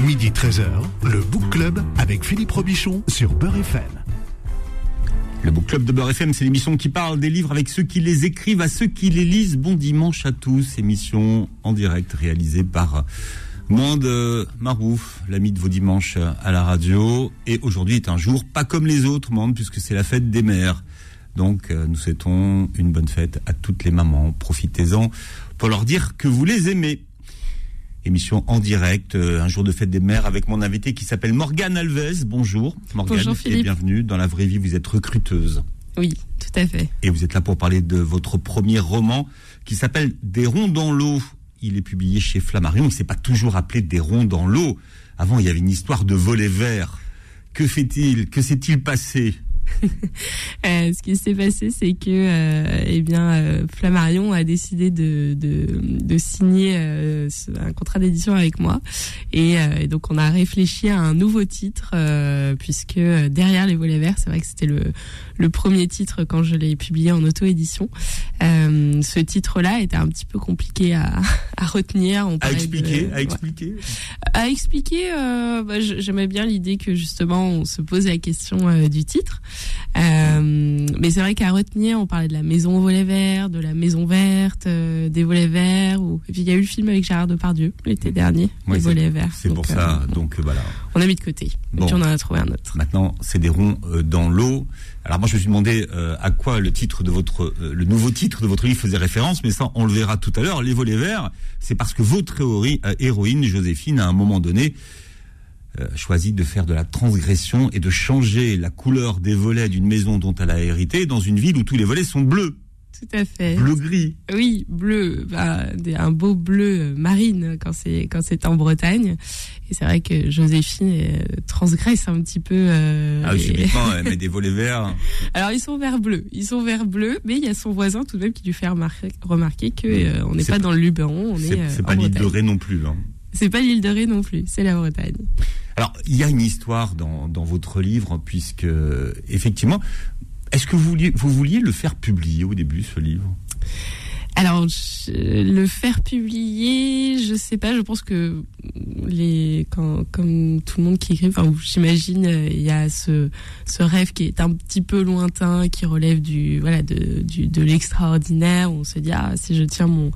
Midi 13h, le Book Club avec Philippe Robichon sur Beurre FM. Le Book Club de Beurre FM, c'est l'émission qui parle des livres avec ceux qui les écrivent, à ceux qui les lisent. Bon dimanche à tous. Émission en direct réalisée par Monde Marouf, l'ami de vos dimanches à la radio. Et aujourd'hui est un jour pas comme les autres, Monde, puisque c'est la fête des mères. Donc, euh, nous souhaitons une bonne fête à toutes les mamans. Profitez-en pour leur dire que vous les aimez. Émission en direct, euh, un jour de fête des mères avec mon invité qui s'appelle Morgane Alves. Bonjour Morgane Bonjour, et Philippe. bienvenue. Dans la vraie vie, vous êtes recruteuse. Oui, tout à fait. Et vous êtes là pour parler de votre premier roman qui s'appelle Des ronds dans l'eau. Il est publié chez Flammarion. Il ne s'est pas toujours appelé Des ronds dans l'eau. Avant, il y avait une histoire de volet vert. Que fait-il? Que s'est-il passé? Euh, ce qui s'est passé, c'est que, euh, eh bien, euh, Flammarion a décidé de, de, de signer euh, un contrat d'édition avec moi, et, euh, et donc on a réfléchi à un nouveau titre, euh, puisque derrière les volets verts, c'est vrai que c'était le, le premier titre quand je l'ai publié en auto-édition. Euh, ce titre-là était un petit peu compliqué à, à retenir. On À parlait de- expliquer À ouais. expliquer À expliquer, euh, bah, j'aimais bien l'idée que justement on se pose la question du titre. Euh, mais c'est vrai qu'à retenir, on parlait de la maison aux volets verts, de la maison verte, euh, des volets verts. Ou... Et puis il y a eu le film avec Gérard Depardieu l'été dernier, Ouais, les volets verts. C'est pour ça. euh, Donc euh, voilà. on a mis de côté. Bon. Et puis on en a trouvé un autre. Maintenant, c'est des ronds dans l'eau. Alors moi, je me suis demandé euh, à quoi le titre de votre, euh, le nouveau titre de votre livre faisait référence, mais ça, on le verra tout à l'heure. Les volets verts, c'est parce que votre héroïne Joséphine, à un moment donné, euh, choisit de faire de la transgression et de changer la couleur des volets d'une maison dont elle a hérité dans une ville où tous les volets sont bleus, Tout à fait. bleu-gris. Oui, bleu, bah, un beau bleu marine quand c'est quand c'est en Bretagne. Et c'est vrai que Joséphine euh, transgresse un petit peu. euh, Ah, oui, subitement, elle met des volets verts. Alors ils sont vert bleu, ils sont vert bleu, mais il y a son voisin tout de même qui lui fait remarquer, remarquer que euh, on n'est pas pas- dans le Luberon, on est, C'est euh, en pas l'île non plus. hein. C'est pas l'île de Ré non plus, c'est la Bretagne. Alors, il y a une histoire dans, dans votre livre, puisque, effectivement, est-ce que vous vouliez, vous vouliez le faire publier au début, ce livre? Alors le faire publier, je sais pas, je pense que les quand comme tout le monde qui écrit, enfin j'imagine il y a ce ce rêve qui est un petit peu lointain, qui relève du voilà de du de l'extraordinaire. On se dit ah si je tiens mon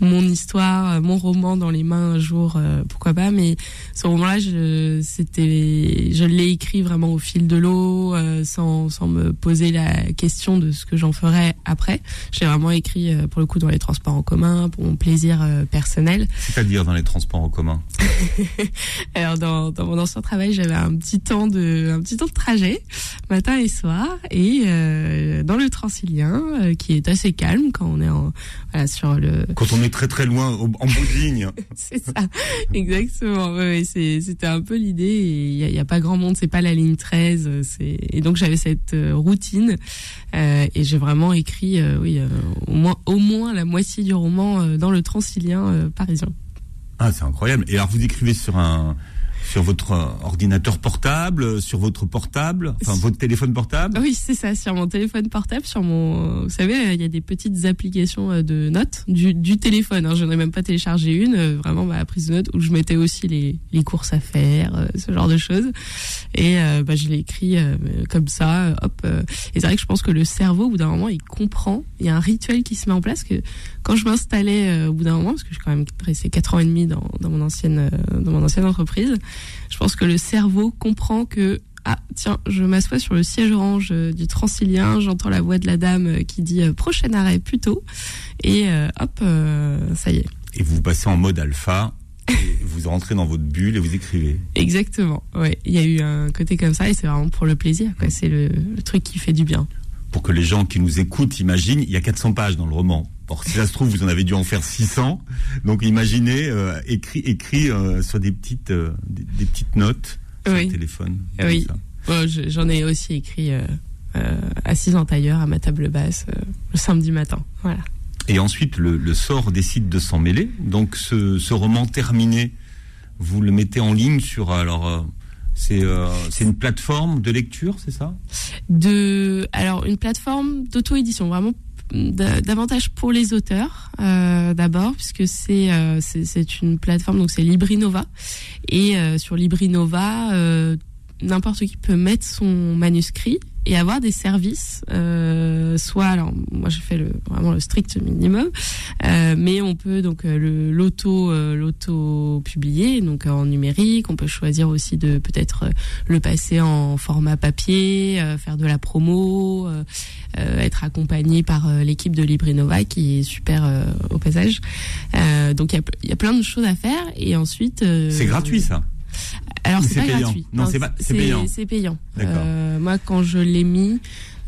mon histoire, mon roman dans les mains un jour, euh, pourquoi pas. Mais ce roman-là, je, c'était, je l'ai écrit vraiment au fil de l'eau, euh, sans, sans me poser la question de ce que j'en ferais après. J'ai vraiment écrit, euh, pour le coup, dans les transports en commun, pour mon plaisir euh, personnel. C'est-à-dire dans les transports en commun Alors, dans, dans mon ancien travail, j'avais un petit temps de, un petit temps de trajet, matin et soir, et euh, dans le Transilien, euh, qui est assez calme quand on est en, voilà, sur le, Quand on est très très loin, en bout de ligne. C'est ça, exactement. Ouais, c'était un peu l'idée. Il n'y a, pas grand monde, c'est pas la ligne 13. euh, c'est- Et donc j'avais cette routine euh, et j'ai vraiment écrit, oui, au moins au moins la moitié du roman euh, dans le Transilien euh, parisien. Ah, c'est incroyable. Et alors, vous écrivez sur un, sur votre euh, ordinateur portable, euh, sur votre portable, enfin votre téléphone portable? Oui, c'est ça, sur mon téléphone portable, sur mon, vous savez, il y a des petites applications euh, de notes du, du téléphone. Hein, J'en ai même pas téléchargé une, euh, vraiment ma prise de notes où je mettais aussi les, les courses à faire, euh, ce genre de choses. Et euh, bah, je l'ai écrit euh, comme ça, euh, hop. euh. et c'est vrai que je pense que le cerveau, au bout d'un moment, il comprend. Il y a un rituel qui se met en place que quand je m'installais euh, au bout d'un moment, parce que je suis quand même resté quatre ans et demi dans, dans mon ancienne euh, dans mon ancienne entreprise, je pense que le cerveau comprend que ah tiens, je m'assois sur le siège orange euh, du Transilien, j'entends la voix de la dame euh, qui dit euh, prochain arrêt plus tôt et euh, hop, euh, ça y est. Et vous passez en mode alpha. Vous rentrez dans votre bulle et vous écrivez. Exactement. Ouais, il y a eu un côté comme ça et c'est vraiment pour le plaisir quoi, c'est le, le truc qui fait du bien. Pour que les gens qui nous écoutent imaginent, il y a 400 pages dans le roman. Or, si ça se trouve, vous en avez dû en faire 600. Donc, imaginez, euh, écrit, écrit euh, sur des petites, euh, des, des petites notes sur Oui. le téléphone. Oui. Bon, je- J'en ai aussi écrit assise en tailleur à ma table basse le samedi matin. Voilà. Et ensuite, le, le sort décide de s'en mêler. Donc, ce, ce roman terminé, vous le mettez en ligne sur. Alors, c'est euh, une plateforme de lecture, c'est ça? De alors une plateforme d'auto-édition vraiment davantage pour les auteurs euh, d'abord puisque c'est euh, c'est une plateforme donc c'est Librinova. Et euh, sur Librinova euh, n'importe qui peut mettre son manuscrit et avoir des services, euh, soit alors moi j'ai fait le, vraiment le strict minimum, euh, mais on peut donc euh, le l'auto euh, l'auto publier donc en numérique, on peut choisir aussi de peut-être euh, le passer en format papier, euh, faire de la promo, être accompagné par l'équipe de Librinova qui est super au passage. Donc il y a, y a plein de choses à faire et ensuite C'est gratuit ça. Alors c'est pas payant gratuit. Non, c'est pas- c'est payant. C'est payant. D'accord. Euh, moi, quand je l'ai mis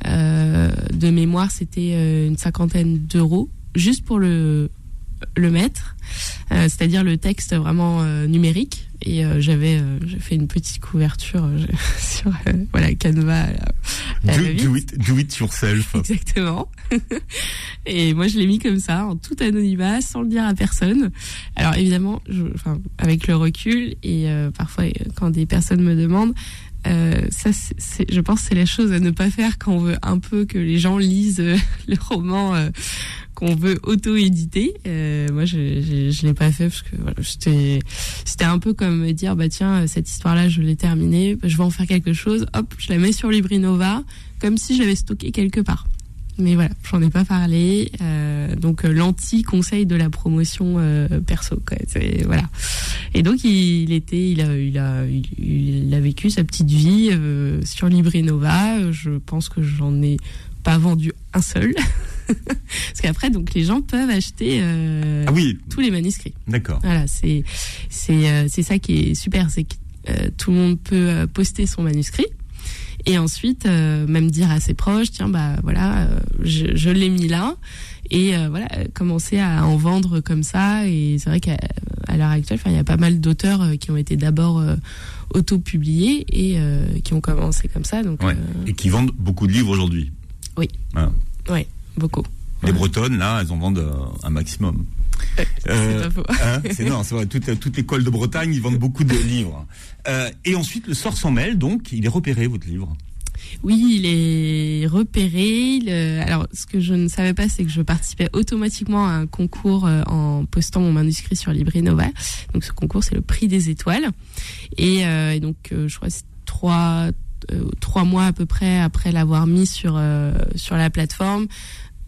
euh, de mémoire, c'était euh, une cinquantaine d'euros juste pour le le mettre, euh, c'est-à-dire le texte vraiment numérique. Et euh, j'avais euh, fait une petite couverture euh, sur euh, voilà Canva. là, Do, do it, do it yourself. Exactement. et moi, je l'ai mis comme ça, en tout anonymat, sans le dire à personne. Alors évidemment, je, enfin, avec le recul et euh, parfois quand des personnes me demandent, euh, ça, c'est- je pense, c'est la chose à ne pas faire quand on veut un peu que les gens lisent euh, le roman euh, qu'on veut auto-éditer. Euh, moi, je, je, je l'ai pas fait parce que voilà, j'étais, c'était un peu comme me dire, bah tiens, cette histoire-là, je l'ai terminée, je vais en faire quelque chose. Hop, je la mets sur Librinova, comme si je l'avais stockée quelque part. Mais voilà, j'en ai pas parlé. euh, donc euh, l'anti-conseil de la promotion euh, perso, quoi. Voilà. Et donc il, était, il a, il a, il, a vécu sa petite vie euh, sur Librinova. Je pense que j'en ai pas vendu un seul, parce qu'après donc les gens peuvent acheter euh, Ah oui, tous les manuscrits. d'accord. Voilà, c'est c'est euh, c'est ça qui est super, c'est que euh, tout le monde peut poster son manuscrit et ensuite euh, même dire à ses proches, tiens bah voilà, euh, je, je l'ai mis là et euh, voilà commencer à en vendre comme ça et c'est vrai qu'à l'heure actuelle, il y a pas mal d'auteurs qui ont été d'abord auto-publiés et qui ont commencé comme ça donc Ouais. Et qui vendent beaucoup de livres aujourd'hui. Oui. Voilà. ouais, beaucoup. Les. Bretonnes, là, elles en vendent un maximum. C'est Euh, hein, c'est non, c'est vrai. Toute, toute l'école de Bretagne, ils vendent beaucoup de livres. Euh, et ensuite, le sort s'en mêle, donc il est repéré votre livre. Oui, il est repéré. Euh, alors, ce que je ne savais pas, c'est que je participais automatiquement à un concours euh, en postant mon manuscrit sur Librinova. Donc, ce concours, c'est le prix des étoiles. Et, euh, et donc, euh, je crois que c'est trois, euh, trois mois à peu près après l'avoir mis sur, euh, sur la plateforme.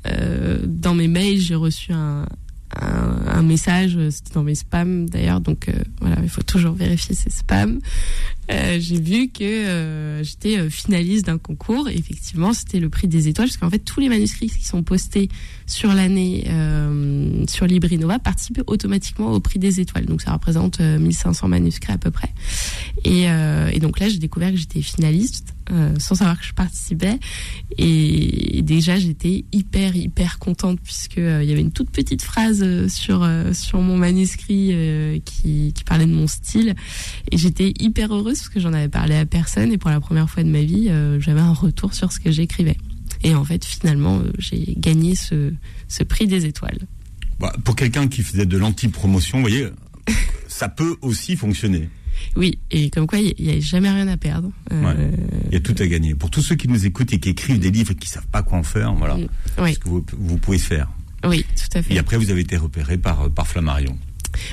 Euh, dans mes mails, j'ai reçu un, un, message, euh, c'était dans mes spams d'ailleurs, donc euh, voilà, il faut toujours vérifier ses spams. Euh, j'ai vu que j'étais finaliste d'un concours. Effectivement, c'était le prix des étoiles, parce qu'en fait, tous les manuscrits qui sont postés sur l'année sur Librinova participent automatiquement au prix des étoiles. Donc, ça représente euh, 1500 manuscrits à peu près. Et donc là, j'ai découvert que j'étais finaliste, euh, sans savoir que je participais. Et, déjà, j'étais hyper, hyper contente, puisque euh, il y avait une toute petite phrase euh, sur sur mon manuscrit qui, parlait de mon style. Et j'étais hyper heureuse parce que j'en avais parlé à personne et pour la première fois de ma vie, j'avais un retour sur ce que j'écrivais. Et en fait, finalement, j'ai gagné ce, ce prix des étoiles. Bah, pour quelqu'un qui faisait de l'anti-promotion, vous voyez, ça peut aussi fonctionner. Oui, et comme quoi, il n'y a, jamais rien à perdre. Euh, Il y a tout à gagner. Pour tous ceux qui nous écoutent et qui écrivent des livres et qui savent pas quoi en faire, voilà, Mm. Oui. ce que vous, vous pouvez faire. Oui, tout à fait. Et après, vous avez été repéré par, par Flammarion.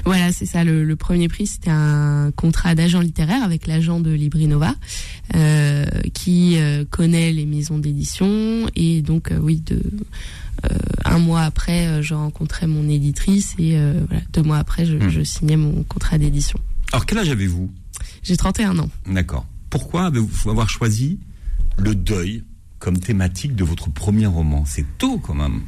Voilà, c'est ça. Le, le premier prix, c'était un contrat d'agent littéraire avec l'agent de Librinova, euh, qui euh, connaît les maisons d'édition. Et donc, euh, oui, de, euh, un mois après, euh, je rencontrais mon éditrice et euh, voilà, deux mois après, je, Hmm. je signais mon contrat d'édition. Alors, quel âge avez-vous J'ai 31 ans. D'accord. Pourquoi avez-vous avoir choisi le deuil comme thématique de votre premier roman? C'est tôt quand même.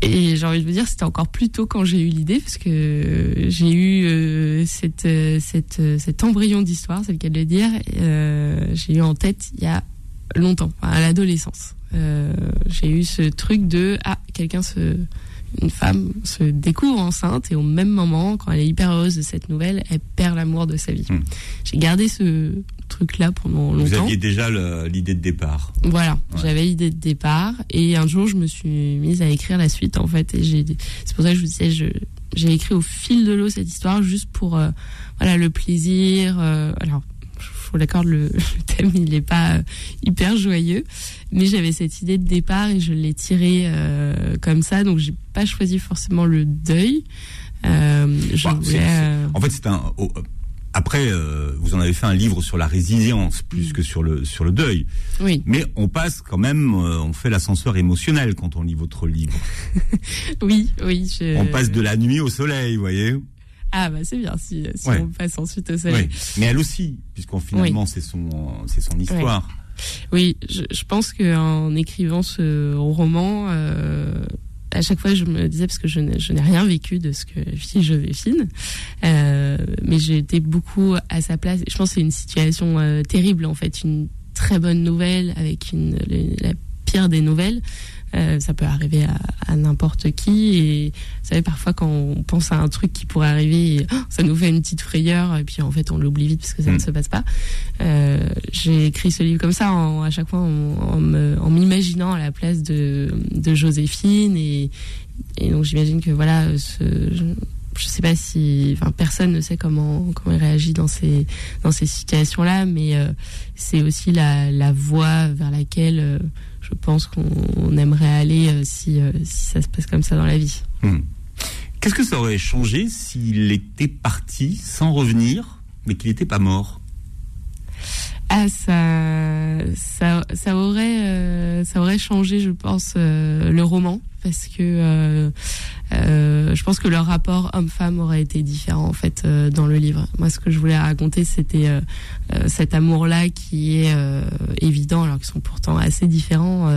Et j'ai envie de vous dire, c'était encore plus tôt quand j'ai eu l'idée, parce que j'ai eu euh, cette, euh, cette, euh, cet embryon d'histoire, c'est le cas de le dire, euh, j'ai eu en tête il y a longtemps, à l'adolescence. Euh, j'ai eu ce truc de ah quelqu'un se une femme se découvre enceinte et au même moment quand elle est hyper heureuse de cette nouvelle elle perd l'amour de sa vie Hmm. j'ai gardé ce truc là pendant longtemps Vous aviez déjà l'idée de départ. voilà, Ouais. j'avais l'idée de départ et un jour je me suis mise à écrire la suite en fait et c'est pour ça que je vous disais j'ai écrit au fil de l'eau cette histoire juste pour euh, voilà le plaisir euh, alors vous l'accorde, le, le thème il n'est pas euh, hyper joyeux, mais j'avais cette idée de départ et je l'ai tiré euh, comme ça, donc j'ai pas choisi forcément le deuil. Euh, je Bah, voulais, En fait, c'est un. oh, après, euh, vous en avez fait un livre sur la résilience plus Mm. que sur le sur le deuil. oui, Mais on passe quand même, euh, on fait l'ascenseur émotionnel quand on lit votre livre. oui, oui. je- On passe de la nuit au soleil, vous voyez. Ah bah c'est bien si, si Ouais. on passe ensuite au. Oui. Mais elle aussi, puisqu'on finalement c'est son c'est son histoire. Oui, je, je pense que en écrivant ce roman, euh, à chaque fois je me disais parce que je n'ai je n'ai rien vécu de ce que vit Joséphine, euh, mais j'ai été beaucoup à sa place. Je pense que c'est une situation euh, terrible en fait, une très bonne nouvelle avec une la pire des nouvelles. Euh, ça peut arriver à, à n'importe qui. Et vous savez parfois quand on pense à un truc qui pourrait arriver et, oh, ça nous fait une petite frayeur et puis en fait on l'oublie vite parce que ça Mm. ne se passe pas. Euh, j'ai écrit ce livre comme ça en, à chaque fois en, en m'imaginant à la place de, de Joséphine. Et, et donc j'imagine que voilà ce, je, je sais pas si enfin personne ne sait comment comment il réagit dans ces dans ces situations là mais euh, c'est aussi la, la voie vers laquelle euh, je pense qu'on aimerait aller euh, si si ça se passe comme ça dans la vie Hmm. Qu'est-ce que ça aurait changé s'il était parti sans revenir, mais qu'il n'était pas mort? Ah, ça, ça, ça aurait, ça aurait changé, je pense, le roman, parce que euh, je pense que leur rapport homme-femme aurait été différent en fait euh, dans le livre. Moi, ce que je voulais raconter, c'était euh, cet amour-là qui est évident, alors qu'ils sont pourtant assez différents,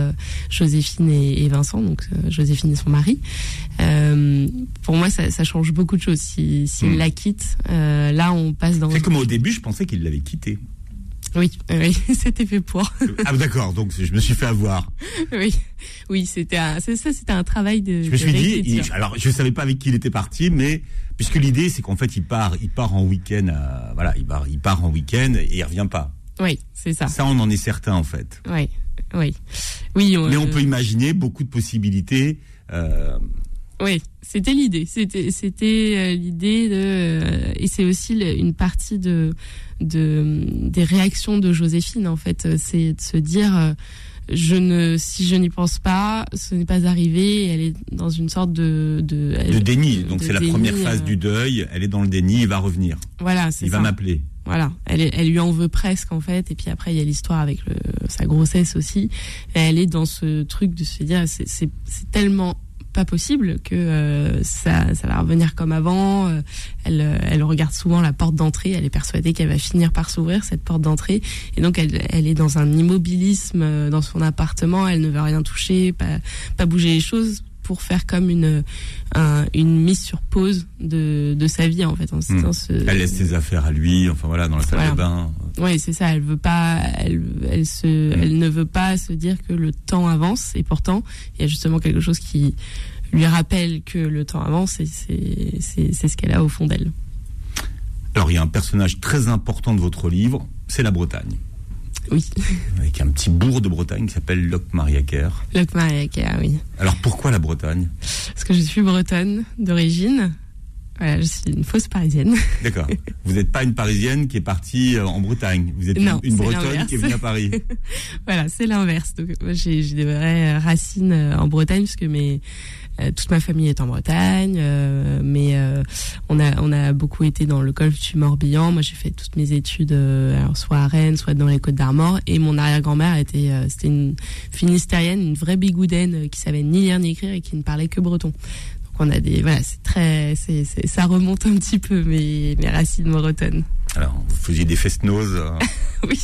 Joséphine et, et Vincent, donc Joséphine et son mari. Pour moi, ça, ça change beaucoup de choses. Si, s'il Mm. la quitte, là, on passe dans C'est comme au début, je pensais qu'il l'avait quitté. Oui, oui, c'était fait pour. ah d'accord, donc je me suis fait avoir. Oui, oui, c'était ça, c'était un travail de. Je me suis dit, il- alors je savais pas avec qui il était parti, mais puisque l'idée c'est qu'en fait il part, il part en week-end, à- voilà, il part, il part en week-end et il revient pas. Oui, c'est ça. Ça, on en est certain en fait. Oui, oui, oui. Mais on peut imaginer beaucoup de possibilités. euh, Oui, c'était l'idée. C'était, c'était euh, l'idée de, euh, et c'est aussi une partie de, de des réactions de Joséphine en fait. C'est de se dire, euh, je ne, si je n'y pense pas, ce n'est pas arrivé. Elle est dans une sorte de de, de déni. Donc c'est la première phase euh, du deuil. Elle est dans le déni, il va revenir. Voilà, c'est Il ça. va m'appeler. Voilà, elle, est- elle lui en veut presque en fait, et puis après il y a l'histoire avec le, sa grossesse aussi. Et elle est dans ce truc de se dire c'est c'est c'est tellement pas possible que euh, ça ça va revenir comme avant. Euh, Elle euh, elle regarde souvent la porte d'entrée, elle est persuadée qu'elle va finir par s'ouvrir cette porte d'entrée, et donc elle elle est dans un immobilisme euh, dans son appartement. Elle ne veut rien toucher, pas pas bouger les choses pour faire comme une un- une mise sur pause de de sa vie en fait. En Hmm. ce- Elle laisse ses affaires à lui. Enfin voilà, dans la salle Voilà. de bain. oui, c'est ça. Elle veut pas, elle, elle se, Mm. elle ne veut pas se dire que le temps avance. Et pourtant, il y a justement quelque chose qui lui rappelle que le temps avance. Et c'est, c'est ce qu'elle a au fond d'elle. Alors il y a un personnage très important de votre livre, c'est la Bretagne. Oui, Avec un petit bourg de Bretagne qui s'appelle Locke Mariaker. Luc Mariaca, oui. Alors pourquoi la Bretagne? Parce que je suis bretonne d'origine. Voilà, je suis une fausse parisienne. D'accord. Vous n'êtes pas une Parisienne qui est partie euh, en Bretagne. Vous êtes Non, une, Bretonne qui est venue à Paris. voilà, c'est l'inverse. Donc, moi, j'ai, j'ai des vraies racines euh, en Bretagne puisque mes, toute ma famille est en Bretagne, euh, mais euh, on a on a beaucoup été dans le golfe du Morbihan. Moi, j'ai fait toutes mes études, euh, alors soit à Rennes, soit dans les Côtes d'Armor. Et mon arrière-grand-mère était euh, c'était une finistérienne, une vraie bigoudaine euh, qui savait ni lire ni écrire et qui ne parlait que breton. Donc on a des voilà, c'est très c'est- ça remonte un petit peu mes mes racines bretonnes. Alors, vous faisiez des fest-noz euh, oui.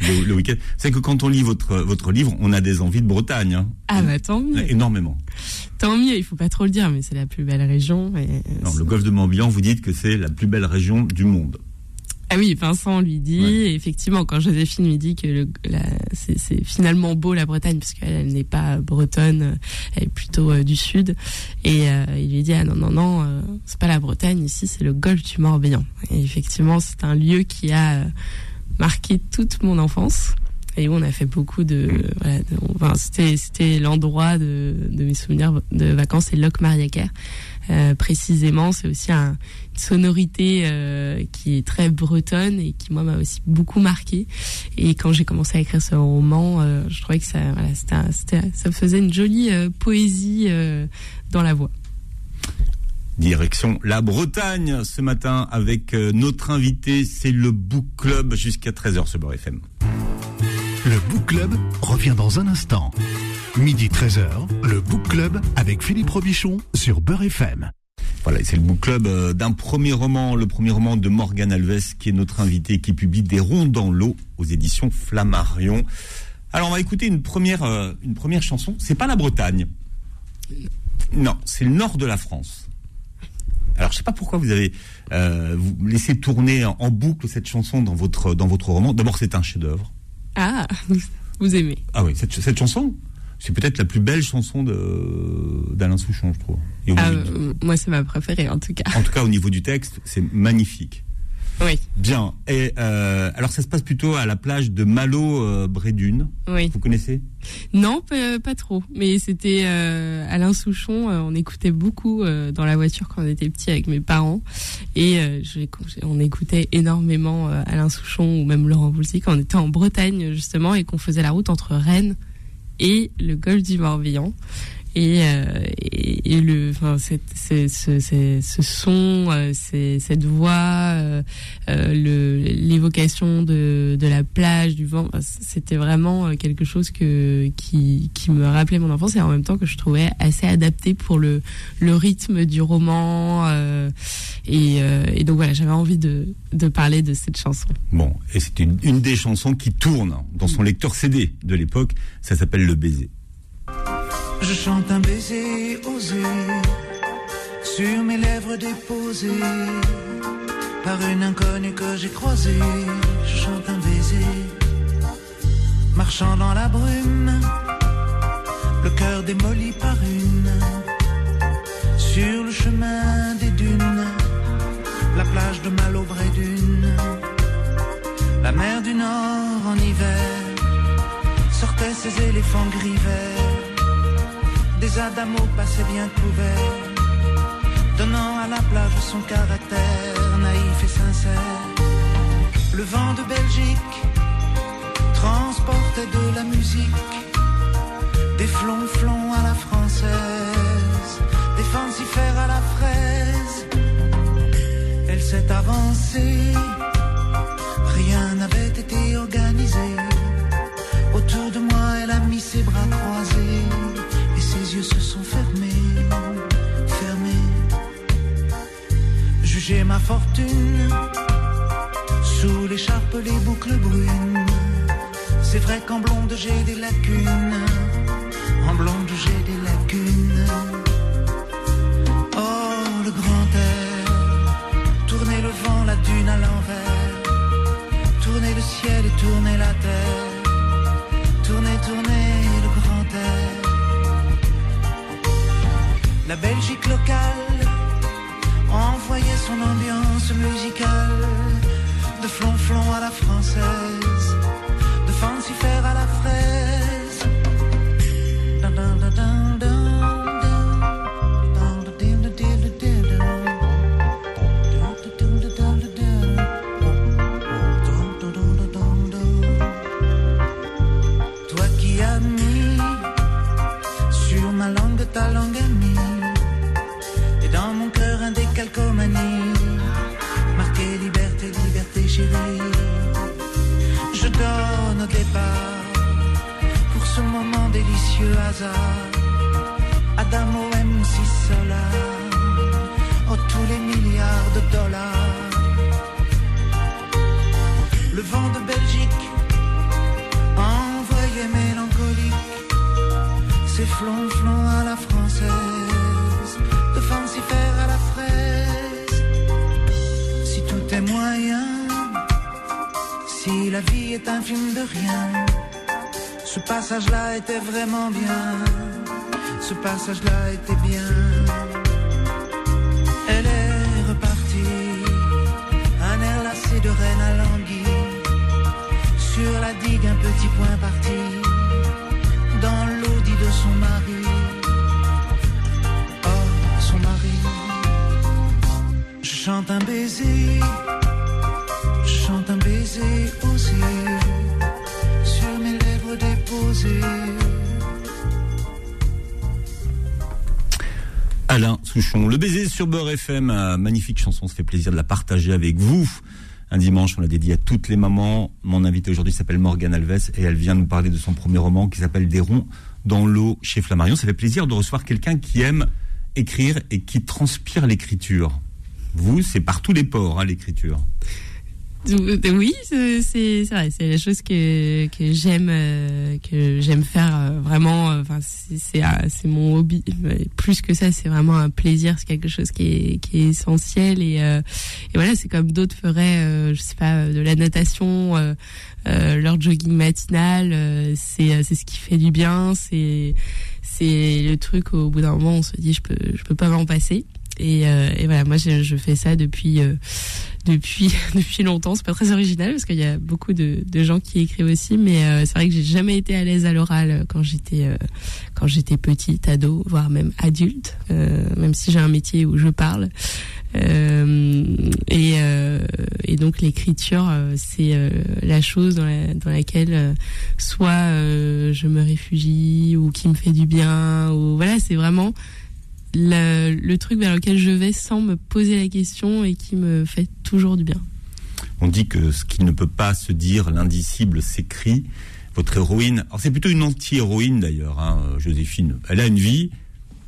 le, le week-end. C'est que quand on lit votre, votre livre, on a des envies de Bretagne. hein. Ah bah tant mieux. Énormément. Tant mieux, il faut pas trop le dire, mais c'est la plus belle région. Et, euh, Non, le golfe de Morbihan, vous dites que c'est la plus belle région du monde. Ah oui, Vincent lui dit, Ouais. et effectivement, quand Joséphine lui dit que c'est, finalement beau la Bretagne, parce qu'elle elle n'est pas bretonne, elle est plutôt euh, du sud, et euh, il lui dit ah non non non, euh, c'est pas la Bretagne ici, c'est le golfe du Morbihan. Et effectivement, c'est un lieu qui a euh, marqué toute mon enfance. et où on a fait beaucoup de, voilà, de- enfin, c'était c'était l'endroit de, de mes souvenirs de vacances, c'est Loc Mariaker. Euh, précisément, c'est aussi un, une sonorité euh, qui est très bretonne et qui moi m'a aussi beaucoup marqué. Et quand j'ai commencé à écrire ce roman, euh, je trouvais que ça, voilà, un- ça faisait une jolie euh, poésie euh, dans la voix. Direction la Bretagne ce matin avec notre invité, c'est le Book Club jusqu'à 13h sur Beurre FM. Le Book Club revient dans un instant. Midi 13h, le Book Club avec Philippe Robichon sur Beurre FM. Voilà, et c'est le book club euh, d'un premier roman, le premier roman de Morgane Alves, qui est notre invité, qui publie Des ronds dans l'eau aux éditions Flammarion. Alors, on va écouter une première, euh, une première chanson. C'est pas la Bretagne. Non, c'est le nord de la France. Alors, je sais pas pourquoi vous avez euh, vous laissé tourner en, en boucle cette chanson dans votre, dans votre roman. D'abord, c'est un chef-d'œuvre. Ah, vous aimez Ah oui, cette, cette chanson, c'est peut-être la plus belle chanson d'Alain Souchon, je trouve. Ah, du- euh, Moi, c'est ma préférée en tout cas. en tout cas, au niveau du texte, c'est magnifique. Oui, Bien. Et euh, alors, ça se passe plutôt à la plage de Malo-Brédune. oui. Vous connaissez? Non, pas, trop. Mais c'était euh, Alain Souchon. euh, on écoutait beaucoup euh, dans la voiture quand on était petit avec mes parents. Et euh, je- on écoutait énormément euh, Alain Souchon ou même Laurent Voulzy quand on était en Bretagne justement et qu'on faisait la route entre Rennes et le golfe du Morbihan. Et, euh, et, et le, enfin, cette- c'est- ce, c'est- ce son, euh, c'est- cette voix, euh, le- l'évocation de, de la plage, du vent, c'était vraiment quelque chose que, qui, qui me rappelait mon enfance et en même temps que je trouvais assez adapté pour le, le rythme du roman. euh, et, euh, et donc voilà, j'avais envie de, de parler de cette chanson. Bon, et c'est une, une des chansons qui tourne dans son lecteur CD de l'époque. Ça s'appelle Le Baiser. Je chante un baiser osé sur mes lèvres déposées par une inconnue que j'ai croisée. Je chante un baiser marchant dans la brume, le cœur démoli par une sur le chemin des dunes, la plage de Malo-Brédune, la mer du Nord en hiver sortait ses éléphants gris verts des adamos passaient bien couverts, donnant à la plage son caractère naïf et sincère. Le vent de Belgique transportait de la musique, des flonflons à la française, des fancifères à la fraise. Elle s'est avancée, rien n'avait été organisé. Autour de moi, elle a mis ses bras croisés yeux se sont fermés, fermés. Jugez ma fortune sous l'écharpe, les boucles brunes. C'est vrai qu'en blonde j'ai des lacunes, en blonde j'ai des lacunes. Oh, le grand air, tournez le vent, la dune à l'envers, tournez le ciel et tournez la terre. La Belgique locale envoyait son ambiance musicale de flonflon à la française, délicieux hasard. Adamo MC Solar, oh tous les milliards de dollars. Le vent de Belgique envoyé mélancolique, c'est flonflon à la française, de fancifère à la fraise. Si tout est moyen, si la vie est un film de rien, ce passage-là était vraiment bien, ce passage-là était bien. Elle est repartie, un air lassé de reine à l'anguille sur la digue un petit point parti dans l'audit de son mari. Oh, son mari. Je chante un baiser, Alain Souchon, le baiser sur Beurre FM, euh, magnifique chanson, ça fait plaisir de la partager avec vous. Un dimanche, on l'a dédié à toutes les mamans. Mon invité aujourd'hui s'appelle Morgane Alves et elle vient nous parler de son premier roman qui s'appelle Des ronds dans l'eau chez Flammarion. Ça fait plaisir de recevoir quelqu'un qui aime écrire et qui transpire l'écriture. Vous, c'est par tous les ports, hein, l'écriture. Oui, c'est vrai, c'est la chose que que j'aime euh, que j'aime faire euh, vraiment. euh, Enfin, c'est c'est euh, mon hobby. Plus que ça, c'est vraiment un plaisir. C'est quelque chose qui est qui est essentiel et euh, et voilà, c'est comme d'autres feraient, euh, je sais pas, euh, de la natation, euh, euh, leur jogging matinal. euh, c'est euh, c'est ce qui fait du bien. C'est c'est le truc au bout d'un moment, on se dit je peux je peux pas m'en passer. Et, euh, et voilà, moi je, je fais ça depuis euh, depuis depuis longtemps. C'est pas très original parce qu'il y a beaucoup de, de gens qui écrivent aussi, mais euh, c'est vrai que j'ai jamais été à l'aise à l'oral quand j'étais euh, quand j'étais petite, ado, voire même adulte. euh, même si j'ai un métier où je parle. Euh, et, euh, et donc l'écriture, euh, c'est euh, la chose dans, la- dans laquelle euh, soit euh, je me réfugie ou qui me fait du bien. Ou voilà, c'est vraiment le, le truc vers lequel je vais sans me poser la question et qui me fait toujours du bien. On dit que ce qui ne peut pas se dire, l'indicible s'écrit. Votre héroïne, alors c'est plutôt une anti-héroïne d'ailleurs, hein, Joséphine. Elle a une vie,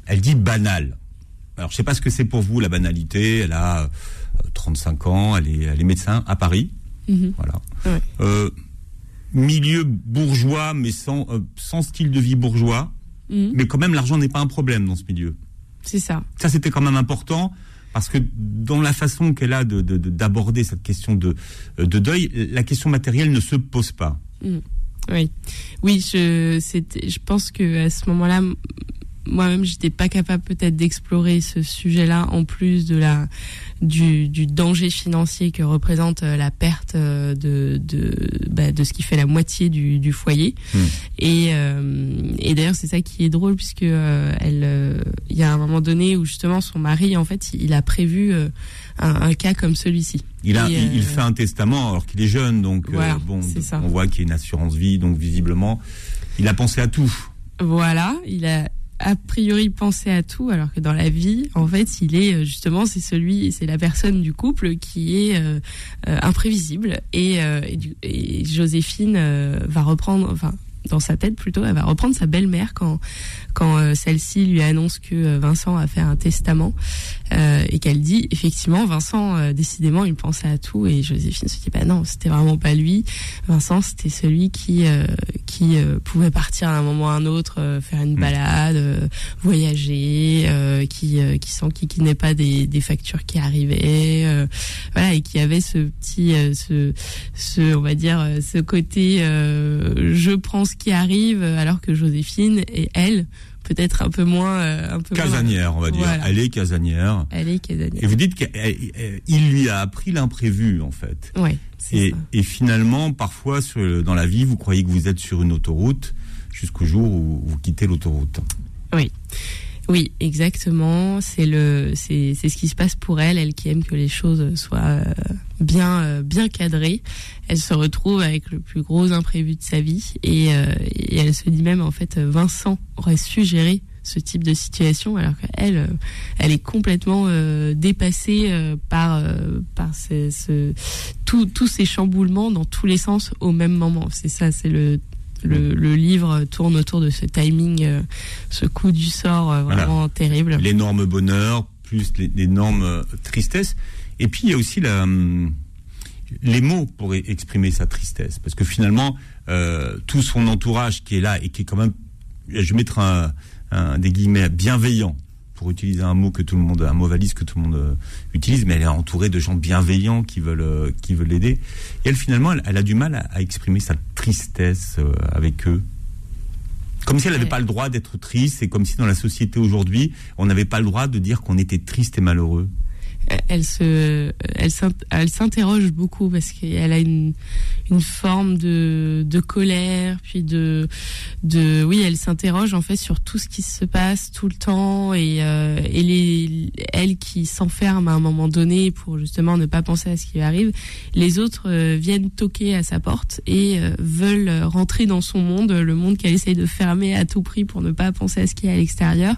elle dit banale. Alors je sais pas ce que c'est pour vous la banalité. Elle a euh, 35 ans, elle est, elle est médecin à Paris. Mhm. Voilà. Ouais. Euh, milieu bourgeois, mais sans, euh, sans style de vie bourgeois. Mhm. Mais quand même, l'argent n'est pas un problème dans ce milieu. C'est ça. Ça, c'était quand même important parce que dans la façon qu'elle a de- de- de- d'aborder cette question de, de deuil, la question matérielle ne se pose pas. Oui, oui, je, je pense que à ce moment-là, moi-même, j'étais pas capable peut-être d'explorer ce sujet-là en plus de la du, du danger financier que représente euh, la perte euh, de de, bah, de ce qui fait la moitié du, du foyer. Mm. Et, euh, et d'ailleurs, c'est ça qui est drôle puisque euh, elle, euh, il y a un moment donné où justement son mari, en fait, il a prévu un, un cas comme celui-ci. Il, a, Et, il, il fait un testament alors qu'il est jeune, donc Voilà, bon, on voit qu'il y a une assurance vie, donc visiblement, il a pensé à tout. Voilà, il a a priori pensé à tout, alors que dans la vie, en fait, il est euh, justement, c'est celui, c'est la personne du couple qui est euh, euh, imprévisible. Et, euh, et Joséphine euh, va reprendre, enfin, dans sa tête plutôt, elle va reprendre sa belle-mère quand quand euh, celle-ci lui annonce que euh, Vincent a fait un testament euh, et qu'elle dit effectivement Vincent euh, décidément il pensait à tout et Joséphine se dit bah non c'était vraiment pas lui Vincent c'était celui qui euh, qui euh, pouvait partir à un moment ou à un autre euh, faire une Mm. balade euh, voyager euh, qui euh, qui sent qui, qui n'est pas des, des factures qui arrivaient euh, voilà et qui avait ce petit euh, ce ce on va dire ce côté euh, je prends ce qui arrive alors que Joséphine et elle peut-être un peu moins euh, un peu moins- Casanière, on va dire. Voilà. Elle est casanière. elle est casanière Et vous dites qu'il lui a appris l'imprévu, en fait. c'est Et, ça et finalement, parfois, sur, le- dans la vie, vous croyez que vous êtes sur une autoroute jusqu'au jour où vous quittez l'autoroute. Oui, exactement. C'est le, c'est, c'est ce qui se passe pour elle. Elle qui aime que les choses soient euh, bien, euh, bien cadrées. Elle se retrouve avec le plus gros imprévu de sa vie et, euh, et elle se dit même en fait, Vincent aurait su gérer ce type de situation alors qu'elle, elle est complètement euh, dépassée euh, par, euh, par ce, ce- tous ces chamboulements dans tous les sens au même moment. C'est ça, c'est le le, le livre tourne autour de ce timing, euh, ce coup du sort euh, Voilà. vraiment terrible. L'énorme bonheur, plus l'é- l'énorme euh, tristesse. Et puis, il y a aussi la, hum, les mots pour e- exprimer sa tristesse. Parce que finalement, euh, tout son entourage qui est là et qui est quand même, je vais mettre un, un- des guillemets, bienveillant, pour utiliser un mot que tout le monde, un mot valise que tout le monde euh, utilise, mais elle est entourée de gens bienveillants qui veulent, euh, qui veulent l'aider. Et elle, finalement, elle, elle a du mal à, à exprimer sa tristesse euh, avec eux. Comme si elle n'avait pas le droit d'être triste, et comme si dans la société aujourd'hui, on n'avait pas le droit de dire qu'on était triste et malheureux. Elle se, elle, s'int- elle s'interroge beaucoup parce qu'elle a une, une forme de, de colère, puis de, de, oui, elle s'interroge en fait sur tout ce qui se passe tout le temps et, euh, et les, elle qui s'enferme à un moment donné pour justement ne pas penser à ce qui lui arrive, les autres euh, viennent toquer à sa porte et euh, veulent rentrer dans son monde, le monde qu'elle essaye de fermer à tout prix pour ne pas penser à ce qu'il y a à l'extérieur.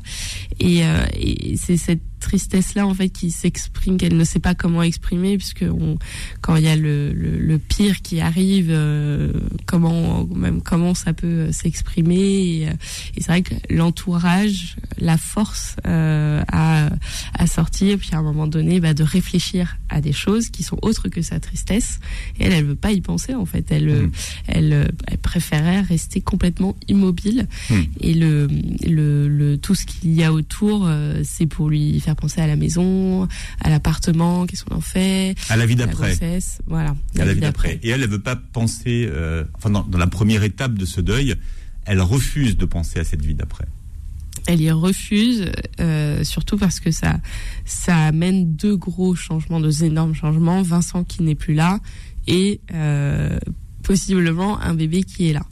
Et, euh, et c'est cette tristesse là en fait qui s'exprime qu'elle ne sait pas comment exprimer puisque on, quand il y a le, le, le pire qui arrive euh, comment même comment ça peut euh, s'exprimer et, euh, et c'est vrai que l'entourage la force euh, à, à sortir puis à un moment donné bah, de réfléchir à des choses qui sont autres que sa tristesse et elle elle veut pas y penser en fait elle Mm. elle, euh, elle préférait rester complètement immobile Mm. et le, le, le tout ce qu'il y a autour c'est pour lui faire penser à la maison à l'appartement qu'est-ce qu'on en fait À la vie d'après. voilà À la vie d'après. Et elle, elle veut pas penser, euh, enfin, dans, dans la première étape de ce deuil, elle refuse de penser à cette vie d'après. elle y refuse, euh, surtout parce que ça, ça amène deux gros changements, deux énormes changements. Vincent qui n'est plus là et euh, possiblement un bébé qui est là.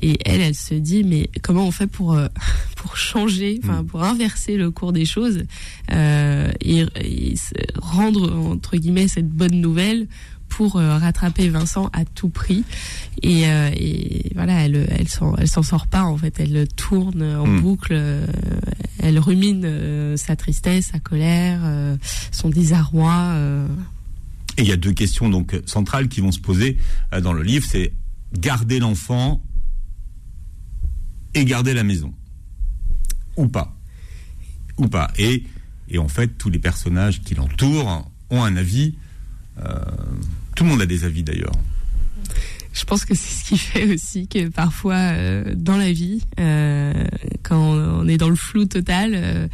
Et elle, elle se dit mais comment on fait pour euh, pour changer, enfin Mm. pour inverser le cours des choses euh, et, rendre entre guillemets cette bonne nouvelle pour euh, rattraper Vincent à tout prix et, euh, et voilà elle elle s'en elle s'en sort pas en fait elle tourne en Mm. boucle elle rumine sa tristesse sa colère son désarroi Et il y a deux questions donc centrales qui vont se poser euh, dans le livre, c'est garder l'enfant et garder la maison. Ou pas. Ou pas. Et, et en fait, tous les personnages qui l'entourent ont un avis. Euh, tout le monde a des avis d'ailleurs. Je pense que c'est ce qui fait aussi que parfois euh, dans la vie, quand on est dans le flou total,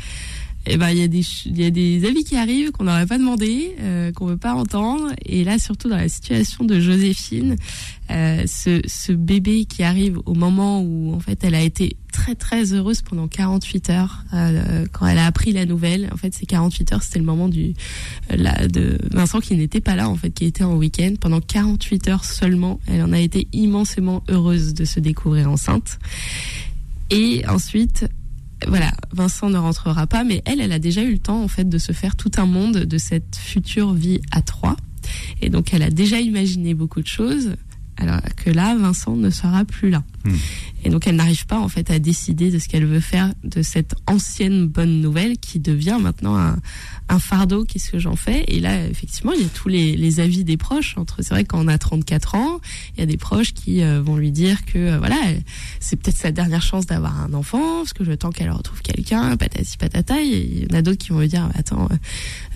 euh, eh ben il y a des avis qui arrivent qu'on n'aurait pas demandé, euh, qu'on veut pas entendre. Et là, surtout dans la situation de Joséphine, euh, ce, bébé qui arrive au moment où en fait elle a été très très heureuse pendant 48 heures euh, quand elle a appris la nouvelle. En fait, ces 48 heures, c'était le moment du la, de Vincent qui n'était pas là en fait, qui était en week-end pendant 48 heures seulement. Elle en a été immensément heureuse de se découvrir enceinte. Et ensuite, voilà, Vincent ne rentrera pas, mais elle, elle a déjà eu le temps en fait de se faire tout un monde de cette future vie à trois. Et donc, elle a déjà imaginé beaucoup de choses. Alors que là, Vincent ne sera plus là. Hmm. Et donc, elle n'arrive pas en fait à décider de ce qu'elle veut faire de cette ancienne bonne nouvelle qui devient maintenant un, un fardeau. Qu'est-ce que j'en fais Et là, effectivement, il y a tous les, les avis des proches. Entre, c'est vrai quand on a 34 ans, il y a des proches qui euh, vont lui dire que euh, voilà, c'est peut-être sa dernière chance d'avoir un enfant, parce que le temps qu'elle retrouve quelqu'un, patati patata. Il y en a d'autres qui vont lui dire, attends, euh,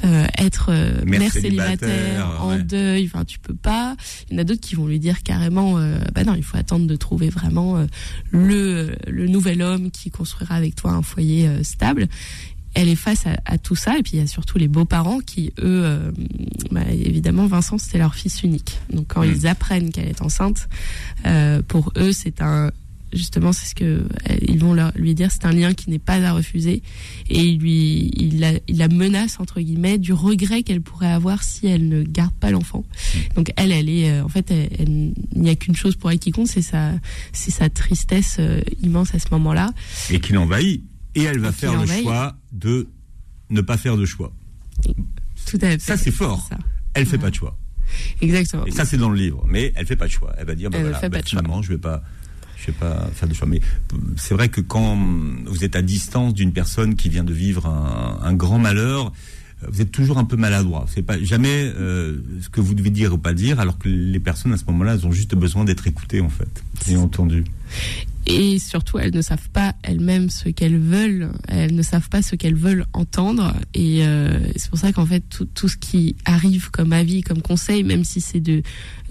euh, être euh, Mère célibataire, en ouais. deuil, enfin tu peux pas. Il y en a d'autres qui vont lui dire carrément, euh, bah non, il faut attendre de trouver vraiment euh, le le nouvel homme qui construira avec toi un foyer euh, stable. Elle est face à, à tout ça et puis il y a surtout les beaux-parents qui eux, euh, bah, évidemment Vincent c'était leur fils unique. Donc quand Mm. ils apprennent qu'elle est enceinte, euh, pour eux c'est un justement c'est ce que euh, ils vont leur, lui dire c'est un lien qui n'est pas à refuser et il lui il la, il la menace entre guillemets du regret qu'elle pourrait avoir si elle ne garde pas l'enfant donc elle elle est euh, en fait elle- elle- il n'y a qu'une chose pour elle qui compte c'est sa c'est sa tristesse euh, immense à ce moment là Et qui l'envahit. Et elle va Et faire le choix de ne pas faire de choix. tout à fait Ça, c'est fort. ça. Elle fait Ouais. pas de choix. exactement Et ça, c'est dans le livre. Mais elle fait pas de choix. Elle va dire, bah, Elle voilà, fait bah, pas de choix. je vais pas, je vais pas faire de choix. Mais euh, c'est vrai que quand vous êtes à distance d'une personne qui vient de vivre un, un grand malheur, euh, vous êtes toujours un peu maladroit. C'est pas jamais euh, ce que vous devez dire ou pas dire, alors que les personnes à ce moment-là, elles ont juste besoin d'être écoutées en fait et entendues. Et surtout elles ne savent pas elles-mêmes ce qu'elles veulent. Elles ne savent pas ce qu'elles veulent entendre. Et euh, c'est pour ça qu'en fait tout, tout ce qui arrive comme avis comme conseil même si c'est de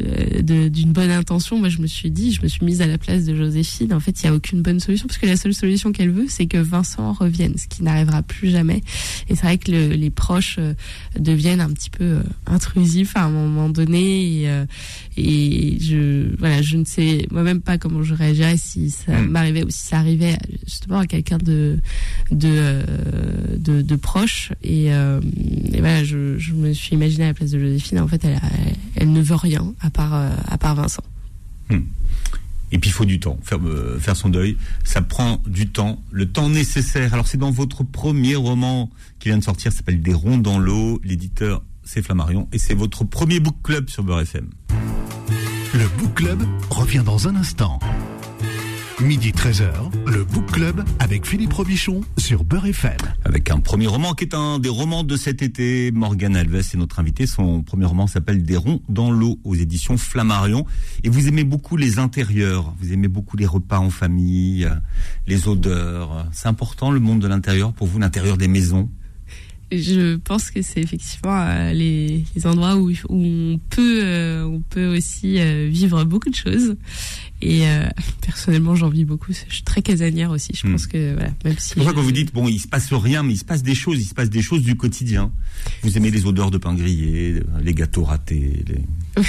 euh, d'une bonne intention moi je me suis dit je me suis mise à la place de Joséphine. En fait il y a aucune bonne solution. Parce que la seule solution qu'elle veut c'est que Vincent revienne ce qui n'arrivera plus jamais. Et c'est vrai que le- les proches euh, deviennent un petit peu euh, intrusifs à un moment donné. Et, euh, et je voilà je ne sais moi-même pas comment je réagirais si ça Mm. m'arrivait ou si ça arrivait justement à quelqu'un de de, euh, de de proche et, euh, et voilà je, je me suis imaginé à la place de Joséphine en fait elle elle, ne veut rien à part euh, à part Vincent Et puis il faut du temps, faire, euh, faire son deuil. Ça prend du temps, le temps nécessaire. Alors c'est dans votre premier roman qui vient de sortir, ça s'appelle Des ronds dans l'eau. L'éditeur c'est Flammarion et c'est votre premier book club sur Beurre FM. Le Book Club revient dans un instant. Midi 13h, le Book Club avec Philippe Robichon sur Beurre FM. Avec un premier roman qui est un des romans de cet été. Morgane Alves est notre invité. Son premier roman s'appelle Des ronds dans l'eau aux éditions Flammarion. Et vous aimez beaucoup les intérieurs. Vous aimez beaucoup les repas en famille, euh, les odeurs. C'est important le monde de l'intérieur pour vous, l'intérieur des maisons. Je pense que c'est effectivement euh, les, les endroits où, où on peut euh, on peut aussi euh, vivre beaucoup de choses. Et euh, personnellement, j'en vis beaucoup. Je suis très casanière aussi. Je Hmm. pense que voilà, même si C'est pour ça que vous dites, bon, il se passe rien, mais il se passe des choses, il se passe des choses du quotidien. Vous aimez les odeurs de pain grillé, les gâteaux ratés, les...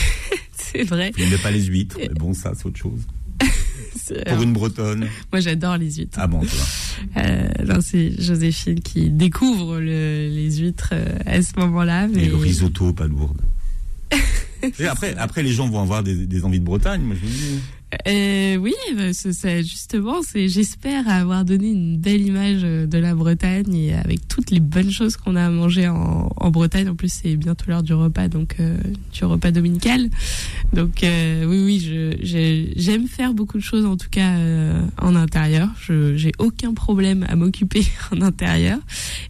c'est vrai. vous n'aimez pas les huîtres, mais bon, ça, c'est autre chose. Pour une bretonne. Moi, j'adore les huîtres. Ah bon, tu vois. Euh, c'est Joséphine qui découvre le- les huîtres euh, à ce moment-là. Mais Et le risotto, pas lourde. Et après, après, les gens vont avoir des, des envies de Bretagne, moi je vous dis. Euh, oui, c'est- c'est- justement, j'espère avoir donné une belle image euh, de la Bretagne et avec toutes les bonnes choses qu'on a à manger en, en Bretagne. En plus, c'est bientôt l'heure du repas, donc euh, du repas dominical. Donc euh, oui, oui, j'aime faire beaucoup de choses en tout cas euh, en intérieur. Je j'ai aucun problème à m'occuper en intérieur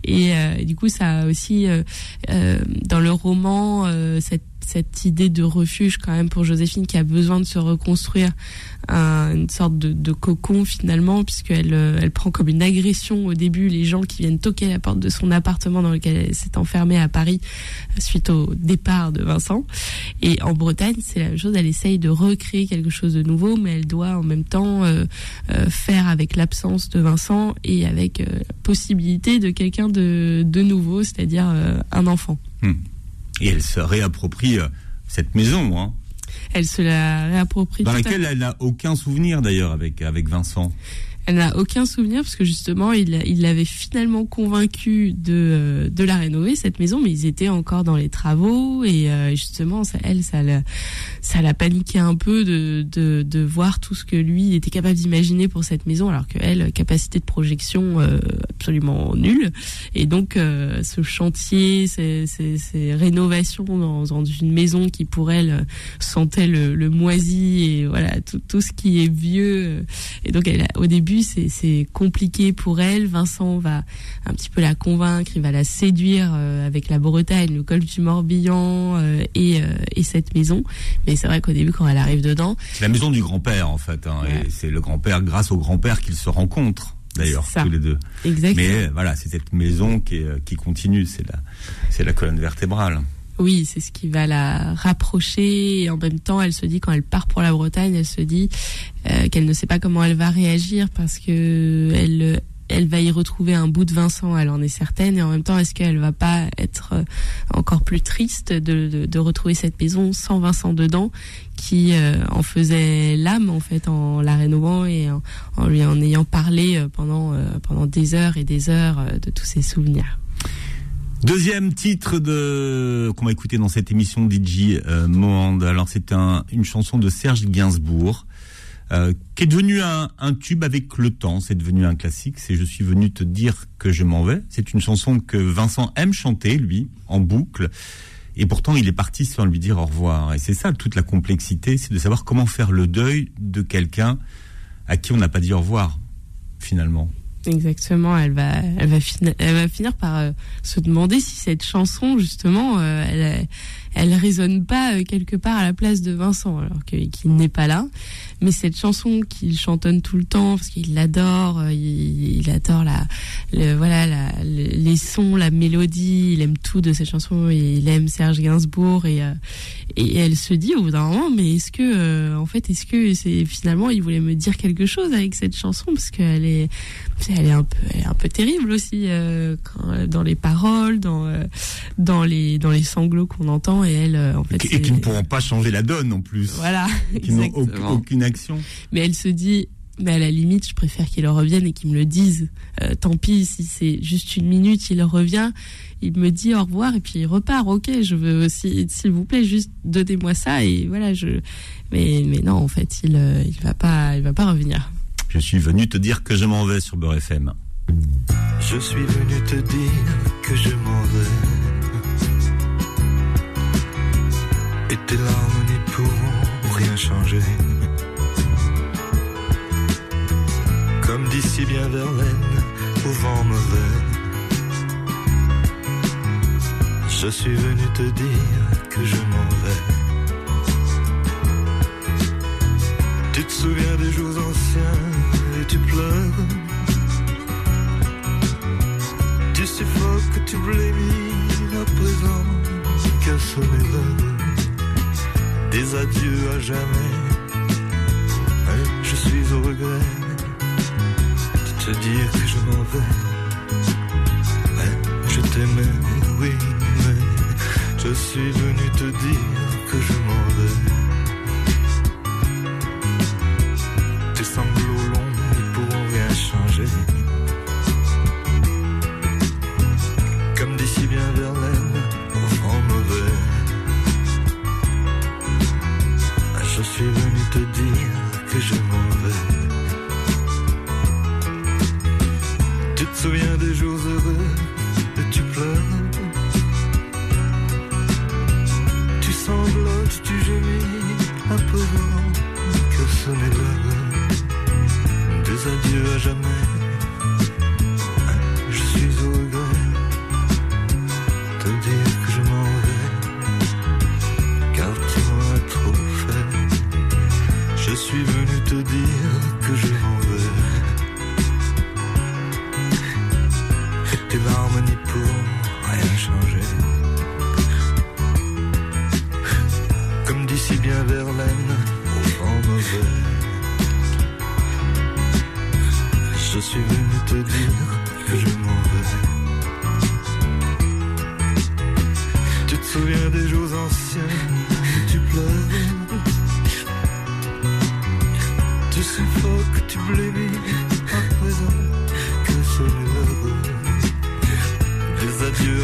et, euh, du coup, ça a aussi euh, euh, dans le roman euh, cette cette idée de refuge quand même pour Joséphine qui a besoin de se reconstruire un- une sorte de, cocon finalement puisqu'elle euh, elle prend comme une agression au début les gens qui viennent toquer la porte de son appartement dans lequel elle s'est enfermée à Paris suite au départ de Vincent. Et en Bretagne c'est la même chose. Elle essaye de recréer quelque chose de nouveau mais elle doit en même temps euh, euh, faire avec l'absence de Vincent et avec la possibilité de quelqu'un de, nouveau c'est-à-dire un enfant Et elle se réapproprie euh, cette maison, hein, elle se la réapproprie dans laquelle elle n'a aucun souvenir d'ailleurs avec, avec Vincent. Elle n'a aucun souvenir parce que justement, il l'avait finalement convaincu de euh, de la rénover cette maison, mais ils étaient encore dans les travaux et euh, justement, elle, ça l'a ça paniqué un peu de, de de voir tout ce que lui était capable d'imaginer pour cette maison, alors que elle, capacité de projection euh, absolument nulle. Et donc, ce chantier, ces, ces, ces rénovations dans, une maison qui pour elle sentait le, le moisi et voilà tout tout ce qui est vieux. et donc, elle, au début, c'est c'est compliqué pour elle. Vincent va un petit peu la convaincre, il va la séduire euh, avec la Bretagne, le col du Morbihan euh, et, euh, et cette maison. Mais c'est vrai qu'au début, quand elle arrive dedans, C'est la maison du grand-père en fait. hein, Ouais. Et c'est le grand-père, grâce au grand-père, qu'ils se rencontrent d'ailleurs tous les deux. exactement. Mais voilà, c'est cette maison qui, est, qui continue, c'est la, c'est la colonne vertébrale. Oui, c'est ce qui va la rapprocher et en même temps, elle se dit quand elle part pour la Bretagne, elle se dit euh, qu'elle ne sait pas comment elle va réagir parce que elle va y retrouver un bout de Vincent, elle en est certaine, et en même temps, est-ce qu'elle va pas être euh, encore plus triste de, retrouver cette maison sans Vincent dedans, qui euh, en faisait l'âme en fait en la rénovant et en, lui en ayant parlé pendant des heures et des heures de tous ses souvenirs. Deuxième titre de qu'on va écouter dans cette émission DJ euh. Alors c'est un, une chanson de Serge Gainsbourg euh, qui est devenu un, un tube avec le temps. C'est devenu un classique. C'est Je suis venu te dire que je m'en vais. C'est une chanson que Vincent aime chanter lui en boucle. Et pourtant, il est parti sans lui dire au revoir. Et c'est ça toute la complexité, c'est de savoir comment faire le deuil de quelqu'un à qui on n'a pas dit au revoir finalement. Exactement, elle va, elle va, finir, elle va finir par euh, se demander si cette chanson, justement, euh, elle, elle résonne pas euh, quelque part à la place de Vincent, alors qu'il n'est pas là. Mais cette chanson qu'il chantonne tout le temps, parce qu'il l'adore, il, adore la, voilà, les sons, la mélodie, il aime tout de cette chanson, il aime Serge Gainsbourg, et, et elle se dit au bout d'un moment, mais est-ce que, en fait, est-ce que c'est finalement, il voulait me dire quelque chose avec cette chanson, parce qu'elle est, elle est un peu, elle est un peu terrible aussi euh, quand, dans les paroles, dans euh, dans les dans les sanglots qu'on entend et elle, euh, en fait, Et qui ne pourront pas changer la donne en plus. voilà, Qui n'ont aucune action. Mais elle se dit, mais à la limite, je préfère qu'il revienne et qu'il me le dise. Euh, tant pis, si c'est juste une minute, il revient, il me dit au revoir et puis il repart. Ok, je veux aussi, s'il vous plaît, juste donnez-moi ça et voilà. Je, mais mais non, en fait, il euh, il va pas, il va pas revenir. Je suis venu te dire que je m'en vais sur Beurre FM. Je suis venu te dire que je m'en vais. Et tes larmes n'y pourront rien changer. Comme d'ici bien Verlaine, au vent mauvais. Je suis venu te dire que je m'en vais. Tu te souviens des jours anciens et tu pleures. Tu suffoques, tu blémis à présent qu'à sonner l'heure des adieux à jamais. Ouais, je suis au regret de te dire que je m'en vais. Ouais, je t'aimais, oui, mais je suis venu te dire que je m'en vais.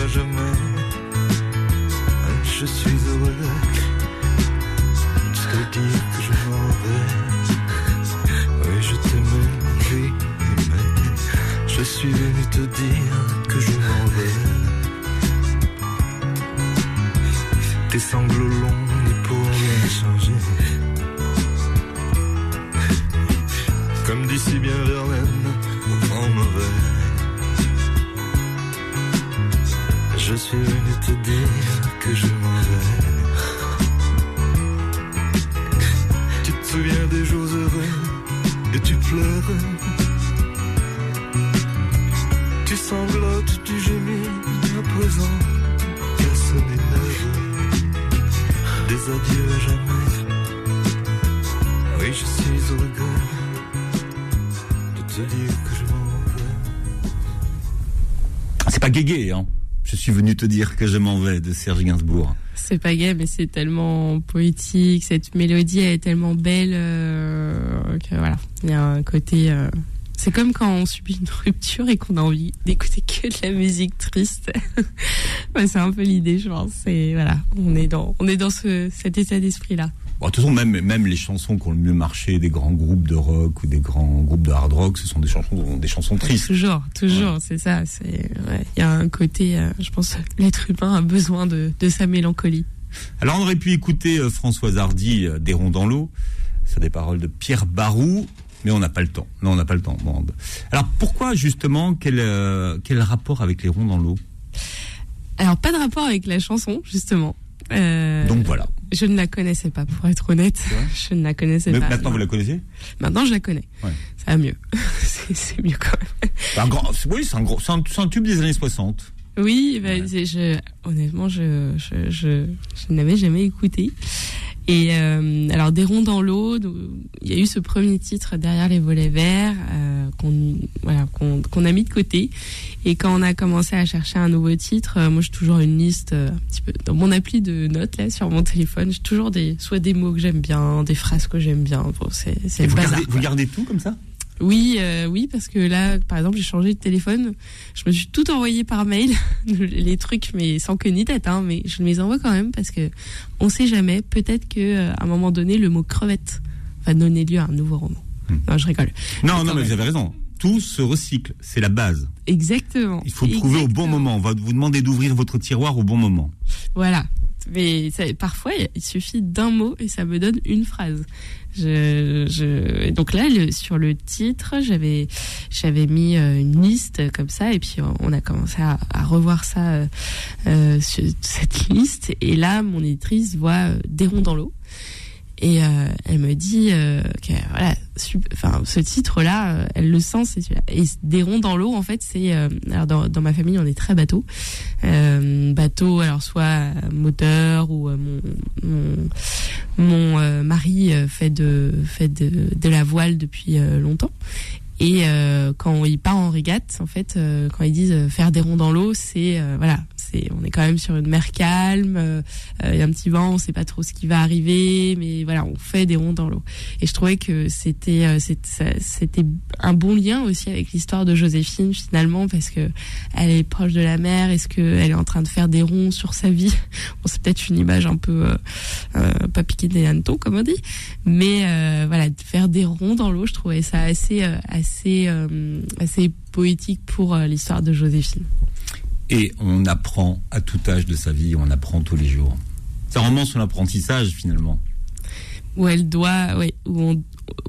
Jamais Je suis te dire que je m'en vais de Serge Gainsbourg. C'est pas gay, mais c'est tellement poétique. Cette mélodie elle est tellement belle euh, voilà, il y a un côté. euh, c'est comme quand on subit une rupture et qu'on a envie d'écouter que de la musique triste. Ouais, c'est un peu l'idée, je pense. C'est voilà, on est dans, on est dans ce, cet état d'esprit là. Bon, de toute façon, même, même les chansons qui ont le mieux marché des grands groupes de rock ou des grands groupes de hard rock, ce sont des chansons, des chansons tristes. Toujours, toujours, c'est ça. C'est, ouais, il y a un côté, euh, je pense, l'être humain a besoin de, de sa mélancolie. Alors, on aurait pu écouter euh, Françoise Hardy, euh, Des ronds dans l'eau. C'est des paroles de Pierre Barou, mais on n'a pas le temps. Non, on n'a pas le temps. Bon. Alors, pourquoi, justement, quel, euh, quel rapport avec les ronds dans l'eau? Alors, pas de rapport avec la chanson, justement. Euh, Donc, voilà. Je ne la connaissais pas, pour être honnête. Je ne la connaissais Mais pas. maintenant, non. vous la connaissez Maintenant, je la connais. Ouais. Ça va mieux. c'est mieux quand même. C'est un grand, Oui, c'est un, gros- c'est un, un tube des années 60. Oui, bah, Ouais. c'est- je, honnêtement, je, je, je, je n'avais jamais écouté. Et euh, alors des ronds dans l'eau, il y a eu ce premier titre derrière les volets verts euh, qu'on voilà qu'on a mis de côté. Et quand on a commencé à chercher un nouveau titre, euh, moi j'ai toujours une liste un petit peu dans mon appli de notes là sur mon téléphone. J'ai toujours des soit des mots que j'aime bien, des phrases que j'aime bien. Bon, c'est c'est Et le vous, bazar, gardez, quoi. vous gardez tout comme ça? Oui, euh, oui, parce que là, par exemple, j'ai changé de téléphone. Je me suis tout envoyé par mail, les trucs, mais sans queue ni tête, hein, mais je les envoie quand même parce que on sait jamais. Peut-être que euh, à un moment donné, le mot crevette va donner lieu à un nouveau roman. Hmm. Non, je rigole. Non, non, mais vous avez raison. Tout se recycle, c'est la base. Exactement. Il faut trouver au bon moment. On va vous demander d'ouvrir votre tiroir au bon moment. Voilà. Mais parfois, il suffit d'un mot et ça me donne une phrase. Je, je, donc là, sur le titre, j'avais, j'avais mis euh, une liste comme ça, et puis on a commencé à, revoir ça, euh, euh, cette liste. Et là, mon éditrice voit euh, des ronds dans l'eau. Et euh, elle me dit euh, que voilà, enfin ce titre-là, euh, elle le sent, c'est. Et des ronds dans l'eau, en fait, c'est alors dans, dans ma famille, on est très bateau, bateau, alors soit moteur ou mon mon, mon mari fait de fait de, de la voile depuis longtemps. Et euh, quand il part en régate, en fait, euh, quand ils disent faire des ronds dans l'eau, c'est euh, voilà, on est quand même sur une mer calme, euh, euh, il y a un petit vent, on sait pas trop ce qui va arriver, mais voilà, on fait des ronds dans l'eau. Et je trouvais que c'était euh, c'était un bon lien aussi avec l'histoire de Joséphine finalement parce que elle est proche de la mer. Est-ce que elle est en train de faire des ronds sur sa vie? Bon, c'est peut-être une image un peu euh, pas piquée des hannetons comme on dit, mais voilà, de faire des ronds dans l'eau, je trouvais ça assez assez euh, assez poétique pour l'histoire de Joséphine. Et on apprend à tout âge de sa vie, on apprend tous les jours. C'est un roman sur l'apprentissage finalement. où elle doit, ouais, où,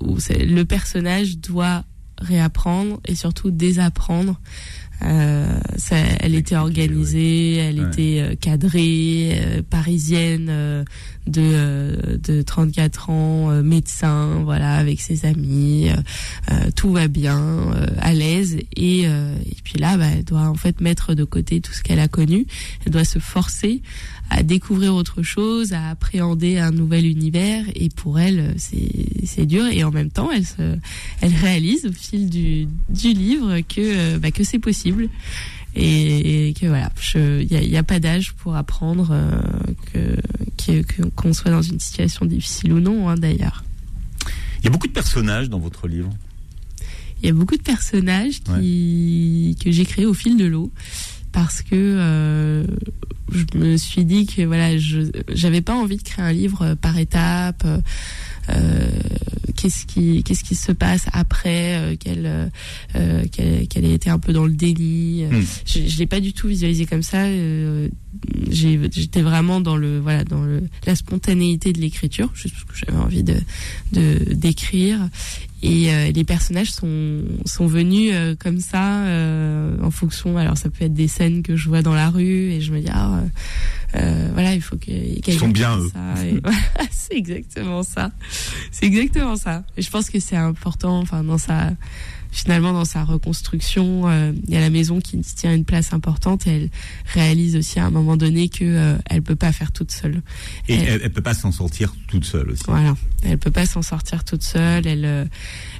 le personnage doit réapprendre et surtout désapprendre. Euh, ça, elle était organisée, elle Ouais. était euh, cadrée, euh, parisienne, euh, de, euh, de 34 ans, euh, médecin, voilà, avec ses amis, tout va bien, euh, à l'aise. Et, euh, et puis là, bah, elle doit en fait mettre de côté tout ce qu'elle a connu. Elle doit se forcer à découvrir autre chose, à appréhender un nouvel univers. Et pour elle, c'est c'est dur. Et en même temps, elle se, elle réalise au fil du, du livre que bah, que c'est possible. Et, et que voilà, il n'y a, pas d'âge pour apprendre euh, que qu'on soit dans une situation difficile ou non, hein, d'ailleurs. Il y a beaucoup de personnages dans votre livre. Il y a beaucoup de personnages qui, que j'ai créés au fil de l'eau parce que euh, je me suis dit que voilà, je j'avais pas envie de créer un livre par étapes. Euh, euh, qu'est-ce qui qu'est-ce qui se passe après euh, qu'elle euh, qu'elle qu'elle ait été un peu dans le déni euh, Hmm. je, je l'ai pas du tout visualisé comme ça euh, j'étais vraiment dans le voilà dans le la spontanéité de l'écriture juste parce que j'avais envie de de d'écrire. Et euh, les personnages sont sont venus euh, comme ça euh, en fonction. Alors ça peut être des scènes que je vois dans la rue et je me dis ah euh, euh, voilà il faut que Ils sont bien, eux. voilà, c'est exactement ça. C'est exactement ça. Et je pense que c'est important enfin dans sa finalement dans sa reconstruction euh, il y a la maison qui tient une place importante et elle réalise aussi à un moment donné que euh, elle peut pas faire toute seule Et Elle- elle, peut pas s'en sortir toute seule aussi. voilà, elle peut pas s'en sortir toute seule. Elle, euh,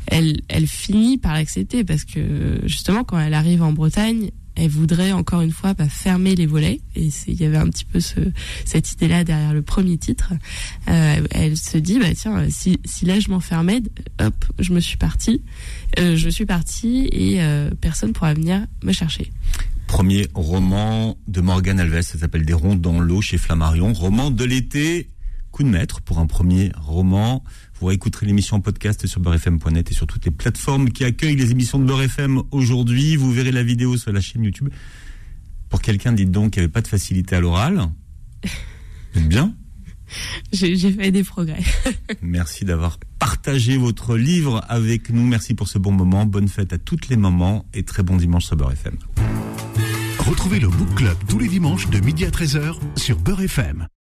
elle, elle finit par l'accepter parce que justement, quand elle arrive en Bretagne, elle voudrait encore une fois bah, fermer les volets. Et il y avait un petit peu ce, cette idée-là derrière le premier titre. Euh, elle se dit, bah tiens, si, si là je m'enfermais, hop, je me suis partie, Euh, je suis partie et euh, personne pourra venir me chercher. Premier roman de Morgane Alves, ça s'appelle Des ronds dans l'eau chez Flammarion. Roman de l'été, coup de maître pour un premier roman. Vous réécouterez l'émission en podcast sur beurrefm.net et sur toutes les plateformes qui accueillent les émissions de Beurre FM aujourd'hui. Vous verrez la vidéo sur la chaîne YouTube. Pour quelqu'un, dites donc, qui avait pas de facilité à l'oral. Vous êtes bien J'ai j'ai fait des progrès. Merci d'avoir partagé votre livre avec nous. Merci pour ce bon moment. Bonne fête à toutes les mamans et très bon dimanche sur Beurre FM. Retrouvez le Book Club tous les dimanches de midi à 13h sur Beurre FM.